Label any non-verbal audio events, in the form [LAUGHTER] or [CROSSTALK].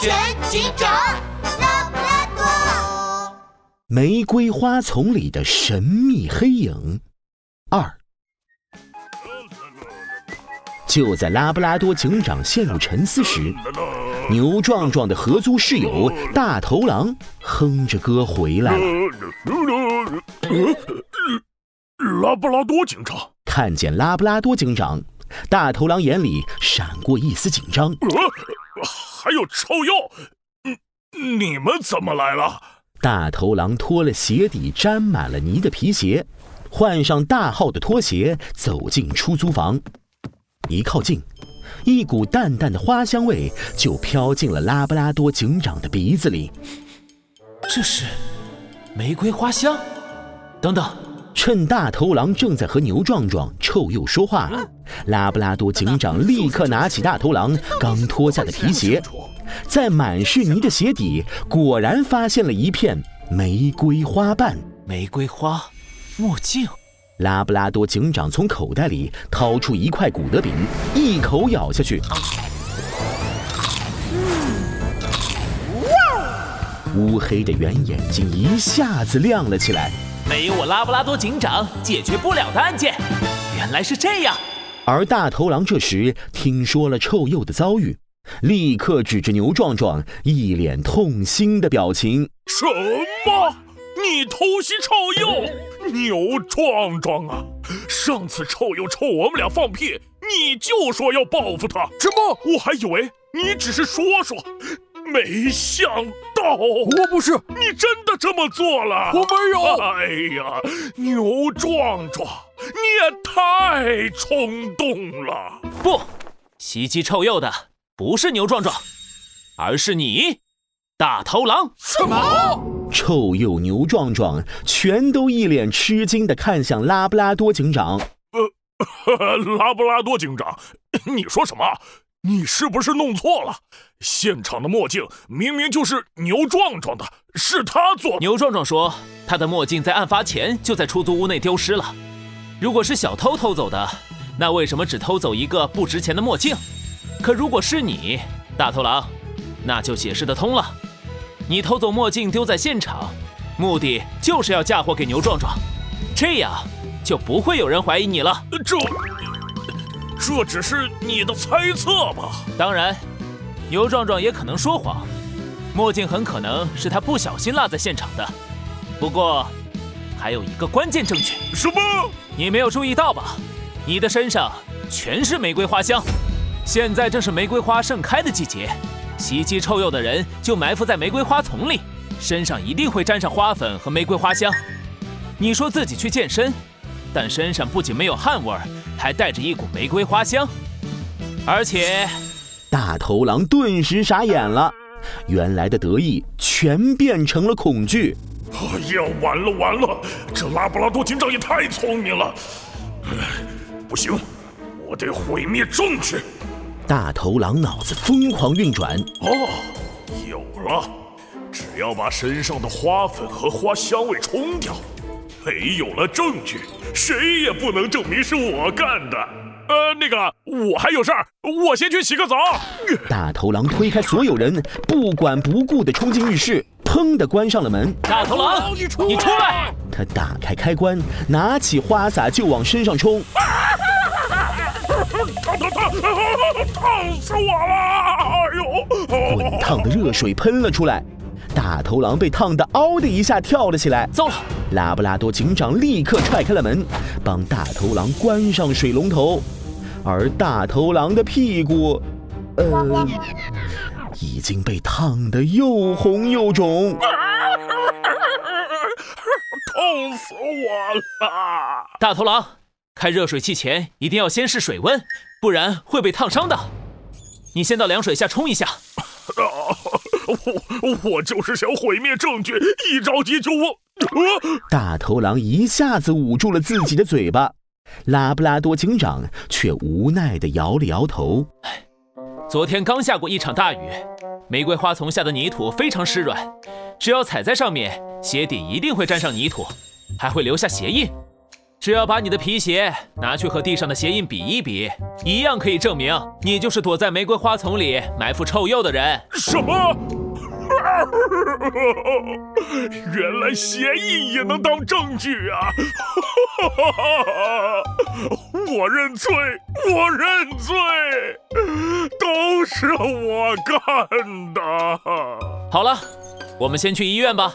全警长拉布拉多。玫瑰花丛里的神秘黑影二。就在拉布拉多警长陷入沉思时，牛壮壮的合租室友大头狼哼着歌回来了。拉布拉多警长看见拉布拉多警长，大头狼眼里闪过一丝紧张。还有臭鼬，你们怎么来了？大头狼脱了鞋底沾满了泥的皮鞋，换上大号的拖鞋，走进出租房。一靠近，一股淡淡的花香味就飘进了拉布拉多警长的鼻子里。这是玫瑰花香。等等，趁大头狼正在和牛壮壮、臭鼬说话，拉布拉多警长立刻拿起大头狼刚脱下的皮鞋，在满是泥的鞋底，果然发现了一片玫瑰花瓣。玫瑰花墨镜。拉布拉多警长从口袋里掏出一块古德饼，一口咬下去。乌黑的圆眼睛一下子亮了起来。没有我拉布拉多警长解决不了的案件，原来是这样。而大头狼这时听说了臭鼬的遭遇，立刻指着牛壮壮，一脸痛心的表情。什么？你偷袭臭鼬？牛壮壮啊！上次臭鼬臭我们俩放屁，你就说要报复他。什么？我还以为你只是说说，没想到我不是。你真的这么做了？我没有。哎呀，牛壮壮，你也太冲动了。不，袭击臭鼬的不是牛壮壮，而是你。大头狼？什么？臭鼬牛壮壮全都一脸吃惊的看向拉布拉多警长。呃，[LAUGHS] 拉布拉多警长，你说什么？你是不是弄错了？现场的墨镜明明就是牛壮壮的，是他做。牛壮壮说，他的墨镜在案发前就在出租屋内丢失了。如果是小偷偷走的，那为什么只偷走一个不值钱的墨镜？可如果是你，大头狼，那就解释得通了。你偷走墨镜丢在现场，目的就是要嫁祸给牛壮壮，这样就不会有人怀疑你了。这，这只是你的猜测吧？当然，牛壮壮也可能说谎，墨镜很可能是他不小心落在现场的。不过，还有一个关键证据。什么？你没有注意到吧？你的身上全是玫瑰花香，现在正是玫瑰花盛开的季节。袭击臭鼬的人就埋伏在玫瑰花丛里，身上一定会沾上花粉和玫瑰花香。你说自己去健身，但身上不仅没有汗味儿，还带着一股玫瑰花香。而且，大头狼顿时傻眼了，原来的得意全变成了恐惧。哎呀，完了完了，这拉布拉多警长也太聪明了！不行，我得毁灭证据。大头狼脑子疯狂运转。哦，有了！只要把身上的花粉和花香味冲掉，没有了证据，谁也不能证明是我干的。呃，那个，我还有事儿，我先去洗个澡。大头狼推开所有人，不管不顾地冲进浴室，砰地关上了门。大头狼，你出来！他打开开关，拿起花洒就往身上冲。烫烫烫！烫死我了！哎呦！滚烫的热水喷了出来，大头狼被烫得“嗷”的一下跳了起来。糟了！拉布拉多警长立刻踹开了门，帮大头狼关上水龙头，而大头狼的屁股，呃，已经被烫得又红又肿。痛死我了！大头狼。开热水器前一定要先试水温，不然会被烫伤的。你先到凉水下冲一下。啊 [LAUGHS] 我我就是想毁灭证据，一着急就忘。[LAUGHS] 大头狼一下子捂住了自己的嘴巴，拉布拉多警长却无奈地摇了摇头。昨天刚下过一场大雨，玫瑰花丛下的泥土非常湿软，只要踩在上面，鞋底一定会沾上泥土，还会留下鞋印。只要把你的皮鞋拿去和地上的鞋印比一比，一样可以证明你就是躲在玫瑰花丛里埋伏臭鼬的人。什么？[LAUGHS] 原来协议也能当证据啊！[LAUGHS] 我认罪，我认罪，都是我干的。好了，我们先去医院吧。